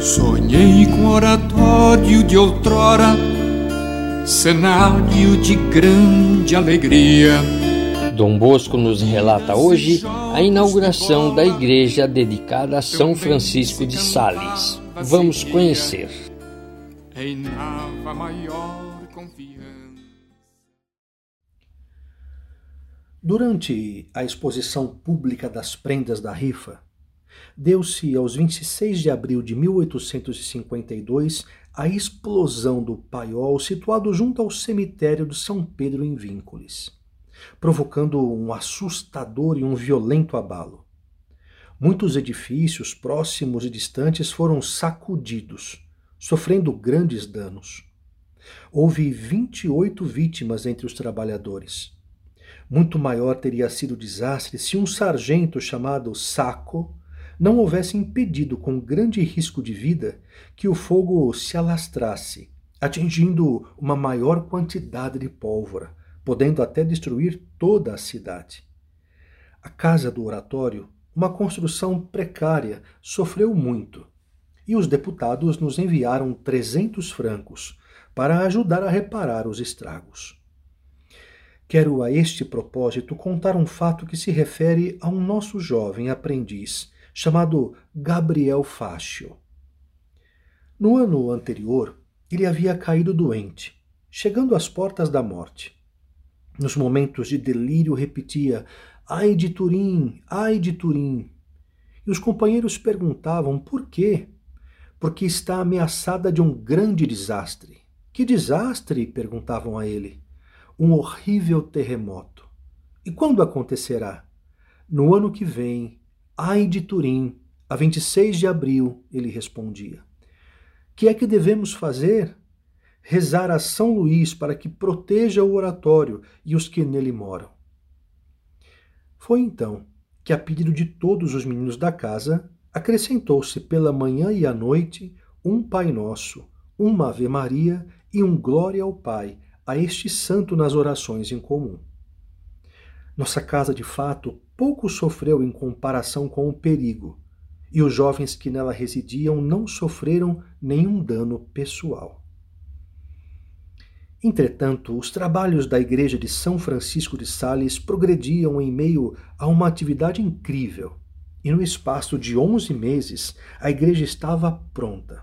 Sonhei com oratório de outrora, cenário de grande alegria. Dom Bosco nos relata hoje a inauguração da igreja dedicada a São Francisco de Sales. Vamos conhecer. Durante a exposição pública das prendas da rifa, deu-se aos 26 de abril de 1852 a explosão do paiol situado junto ao cemitério de São Pedro em Víncules, provocando um assustador e um violento abalo. Muitos edifícios próximos e distantes foram sacudidos, sofrendo grandes danos. Houve 28 vítimas entre os trabalhadores. Muito maior teria sido o desastre se um sargento chamado Saco não houvesse impedido com grande risco de vida que o fogo se alastrasse, atingindo uma maior quantidade de pólvora, podendo até destruir toda a cidade. A casa do oratório, uma construção precária, sofreu muito, e os deputados nos enviaram 300 francos para ajudar a reparar os estragos. Quero a este propósito contar um fato que se refere a um nosso jovem aprendiz chamado Gabriel Fácio. No ano anterior, ele havia caído doente, chegando às portas da morte. Nos momentos de delírio, repetia: Ai de Turim, ai de Turim. E os companheiros perguntavam por quê? Porque está ameaçada de um grande desastre. Que desastre? perguntavam a ele. Um horrível terremoto. E quando acontecerá? No ano que vem, Ai de Turim, a 26 de abril, ele respondia. Que é que devemos fazer? Rezar a São Luís para que proteja o oratório e os que nele moram. Foi então que, a pedido de todos os meninos da casa, acrescentou-se pela manhã e à noite um Pai Nosso, uma Ave Maria e um Glória ao Pai a este santo nas orações em comum. Nossa casa, de fato, pouco sofreu em comparação com o perigo, e os jovens que nela residiam não sofreram nenhum dano pessoal. Entretanto, os trabalhos da Igreja de São Francisco de Sales progrediam em meio a uma atividade incrível, e no espaço de 11 meses a igreja estava pronta.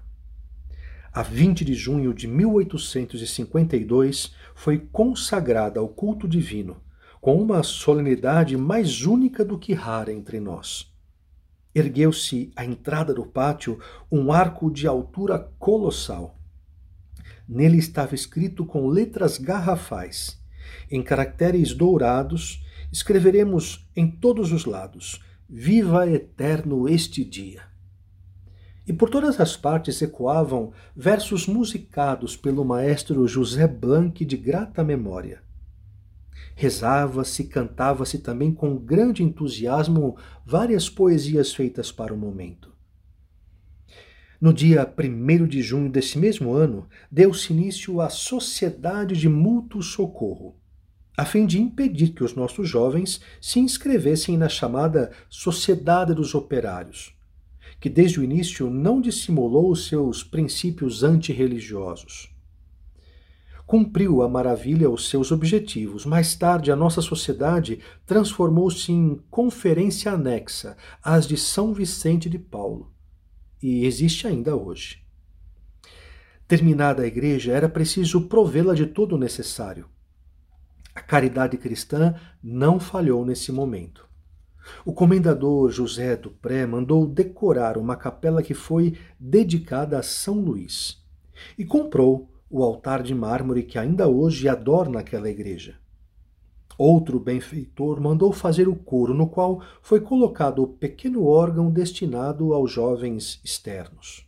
A 20 de junho de 1852 foi consagrada ao culto divino com uma solenidade mais única do que rara entre nós. Ergueu-se à entrada do pátio um arco de altura colossal. Nele estava escrito com letras garrafais. Em caracteres dourados, escreveremos em todos os lados: Viva eterno este dia! E por todas as partes ecoavam versos musicados pelo maestro José Blanc de grata memória. Rezava-se, cantava-se também com grande entusiasmo várias poesias feitas para o momento. No dia 1 de junho desse mesmo ano, deu-se início à Sociedade de Mútuo Socorro, a fim de impedir que os nossos jovens se inscrevessem na chamada Sociedade dos Operários, que desde o início não dissimulou os seus princípios antirreligiosos cumpriu a maravilha os seus objetivos. Mais tarde, a nossa sociedade transformou-se em conferência anexa às de São Vicente de Paulo e existe ainda hoje. Terminada a igreja, era preciso provê-la de todo o necessário. A caridade cristã não falhou nesse momento. O comendador José Dupré mandou decorar uma capela que foi dedicada a São Luís e comprou o altar de mármore que ainda hoje adorna aquela igreja. Outro benfeitor mandou fazer o coro, no qual foi colocado o pequeno órgão destinado aos jovens externos.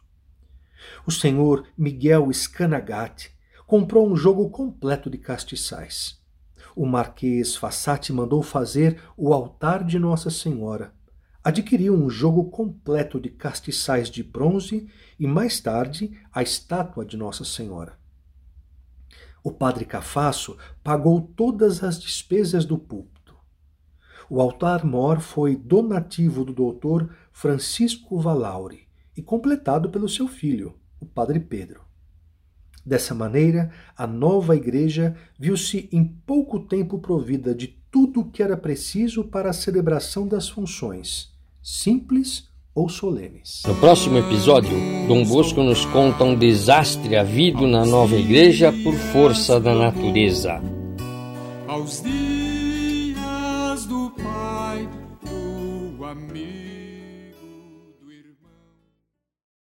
O senhor Miguel Scanagati comprou um jogo completo de castiçais. O marquês Fassati mandou fazer o altar de Nossa Senhora. Adquiriu um jogo completo de castiçais de bronze e, mais tarde, a estátua de Nossa Senhora. O padre Cafasso pagou todas as despesas do púlpito. O altar-mor foi donativo do doutor Francisco Valauri e completado pelo seu filho, o padre Pedro. Dessa maneira, a nova igreja viu-se em pouco tempo provida de tudo o que era preciso para a celebração das funções, simples ou solenes. No próximo episódio, Dom Bosco nos conta um desastre havido na nova igreja por força da natureza. Aos dias do Pai, do amigo.